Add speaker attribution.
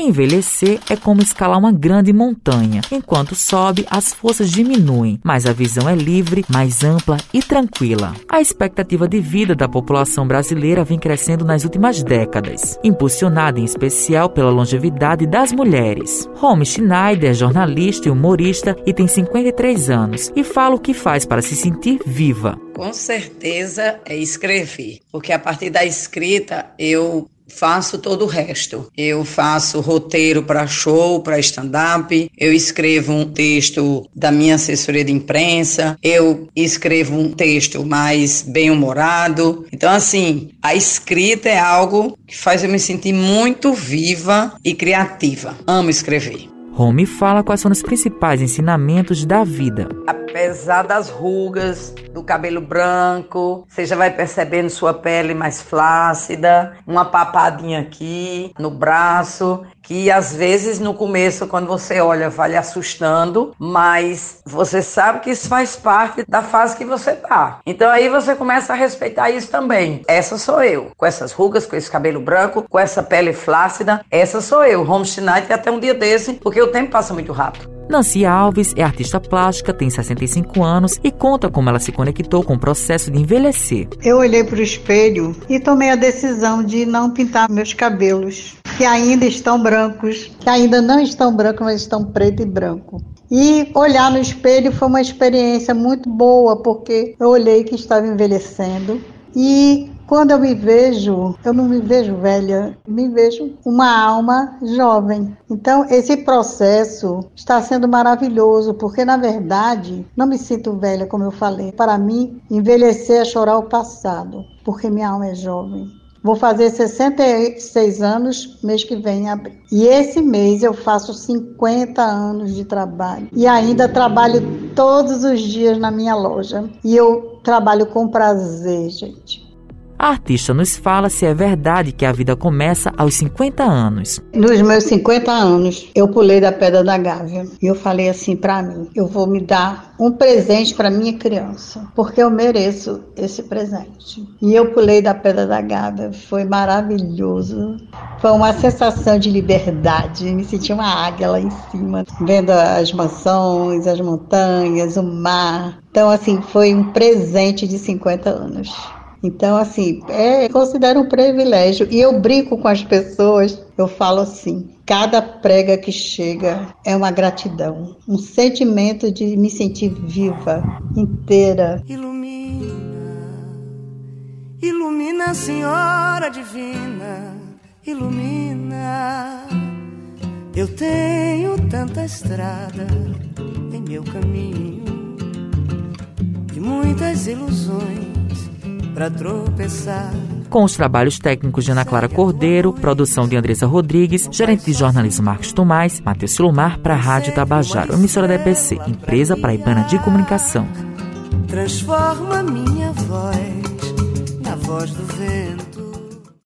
Speaker 1: Envelhecer é como escalar uma grande montanha. Enquanto sobe, as forças diminuem, mas a visão é livre, mais ampla e tranquila. A expectativa de vida da população brasileira vem crescendo nas últimas décadas, impulsionada em especial pela longevidade das mulheres. Home Schneider é jornalista e humorista e tem 53 anos e fala o que faz para se sentir viva.
Speaker 2: Com certeza é escrever, porque a partir da escrita eu faço todo o resto. Eu faço roteiro para show, para stand-up, eu escrevo um texto da minha assessoria de imprensa, eu escrevo um texto mais bem-humorado. Então, assim, a escrita é algo que faz eu me sentir muito viva e criativa. Amo escrever.
Speaker 1: Home fala quais são os principais ensinamentos da vida.
Speaker 2: Apesar das rugas, do cabelo branco, você já vai percebendo sua pele mais flácida, uma papadinha aqui no braço, que às vezes no começo, quando você olha, vai lhe assustando, mas você sabe que isso faz parte da fase que você tá. Então aí você começa a respeitar isso também. Essa sou eu, com essas rugas, com esse cabelo branco, com essa pele flácida, essa sou eu, Home Night até um dia desse, porque o tempo passa muito rápido.
Speaker 1: Nancy Alves é artista plástica, tem 65 anos e conta como ela se conectou com o processo de envelhecer.
Speaker 3: Eu olhei para o espelho e tomei a decisão de não pintar meus cabelos, que ainda estão brancos, que ainda não estão brancos, mas estão preto e branco. E olhar no espelho foi uma experiência muito boa, porque eu olhei que estava envelhecendo e quando eu me vejo, eu não me vejo velha, me vejo uma alma jovem. Então, esse processo está sendo maravilhoso, porque na verdade, não me sinto velha, como eu falei. Para mim, envelhecer é chorar o passado, porque minha alma é jovem. Vou fazer 66 anos mês que vem em abril. E esse mês eu faço 50 anos de trabalho. E ainda trabalho todos os dias na minha loja. E eu trabalho com prazer, gente.
Speaker 1: A artista nos fala se é verdade que a vida começa aos 50 anos.
Speaker 3: Nos meus 50 anos, eu pulei da pedra da Gávea e eu falei assim para mim: eu vou me dar um presente para minha criança, porque eu mereço esse presente. E eu pulei da pedra da Gávea, foi maravilhoso. Foi uma sensação de liberdade, me senti uma águia lá em cima, vendo as mansões, as montanhas, o mar. Então, assim, foi um presente de 50 anos. Então, assim, é, considero um privilégio. E eu brinco com as pessoas, eu falo assim: cada prega que chega é uma gratidão, um sentimento de me sentir viva, inteira.
Speaker 4: Ilumina, ilumina, Senhora Divina, ilumina. Eu tenho tanta estrada em meu caminho e muitas ilusões para tropeçar.
Speaker 1: Com os trabalhos técnicos de Ana Clara Cordeiro, produção de Andressa Rodrigues, gerente de jornalismo Marcos Tomás, Matheus Silomar para a Rádio Tabajaro, emissora da EPC, empresa paraibana de comunicação.
Speaker 4: Transforma minha voz na voz do vento